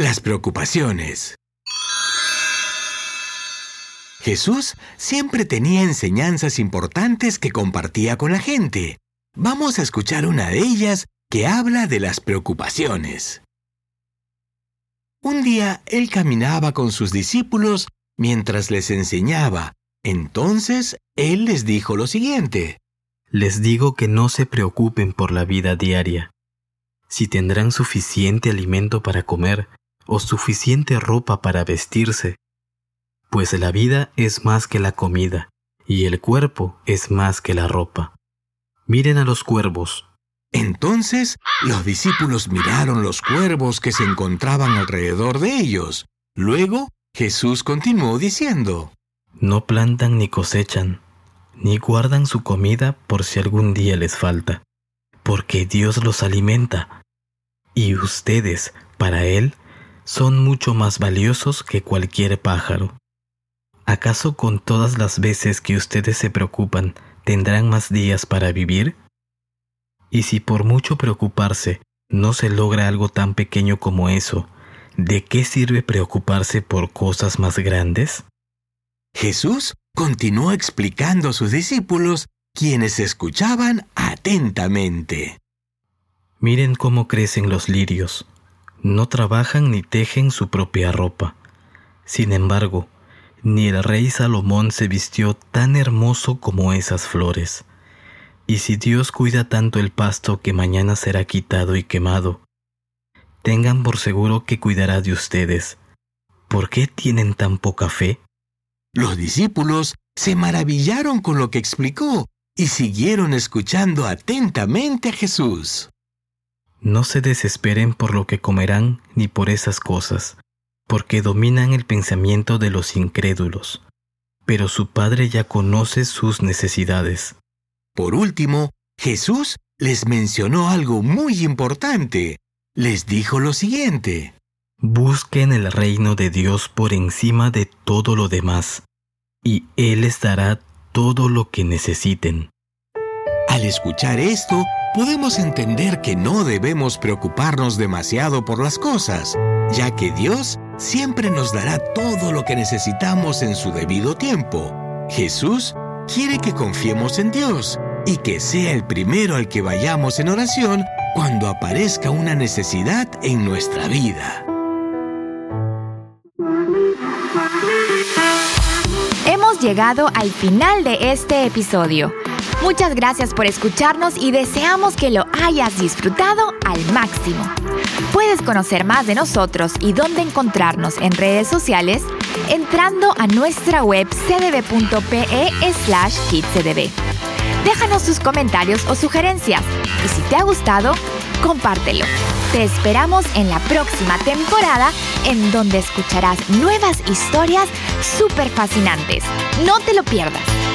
Las preocupaciones. Jesús siempre tenía enseñanzas importantes que compartía con la gente. Vamos a escuchar una de ellas que habla de las preocupaciones. Un día él caminaba con sus discípulos mientras les enseñaba. Entonces él les dijo lo siguiente. Les digo que no se preocupen por la vida diaria, si tendrán suficiente alimento para comer o suficiente ropa para vestirse, pues la vida es más que la comida, y el cuerpo es más que la ropa. Miren a los cuervos. Entonces los discípulos miraron los cuervos que se encontraban alrededor de ellos. Luego Jesús continuó diciendo, No plantan ni cosechan, ni guardan su comida por si algún día les falta, porque Dios los alimenta. Y ustedes, para Él, son mucho más valiosos que cualquier pájaro. ¿Acaso con todas las veces que ustedes se preocupan tendrán más días para vivir? Y si por mucho preocuparse no se logra algo tan pequeño como eso, ¿de qué sirve preocuparse por cosas más grandes? Jesús continuó explicando a sus discípulos, quienes escuchaban atentamente. Miren cómo crecen los lirios. No trabajan ni tejen su propia ropa. Sin embargo, ni el rey Salomón se vistió tan hermoso como esas flores. Y si Dios cuida tanto el pasto que mañana será quitado y quemado, tengan por seguro que cuidará de ustedes. ¿Por qué tienen tan poca fe? Los discípulos se maravillaron con lo que explicó y siguieron escuchando atentamente a Jesús. No se desesperen por lo que comerán ni por esas cosas, porque dominan el pensamiento de los incrédulos. Pero su Padre ya conoce sus necesidades. Por último, Jesús les mencionó algo muy importante. Les dijo lo siguiente. Busquen el reino de Dios por encima de todo lo demás, y Él les dará todo lo que necesiten. Al escuchar esto, podemos entender que no debemos preocuparnos demasiado por las cosas, ya que Dios siempre nos dará todo lo que necesitamos en su debido tiempo. Jesús quiere que confiemos en Dios y que sea el primero al que vayamos en oración cuando aparezca una necesidad en nuestra vida. Hemos llegado al final de este episodio. Muchas gracias por escucharnos y deseamos que lo hayas disfrutado al máximo. Puedes conocer más de nosotros y dónde encontrarnos en redes sociales entrando a nuestra web cdb.pe slash kidscdb. Déjanos tus comentarios o sugerencias y si te ha gustado, compártelo. Te esperamos en la próxima temporada en donde escucharás nuevas historias súper fascinantes. No te lo pierdas.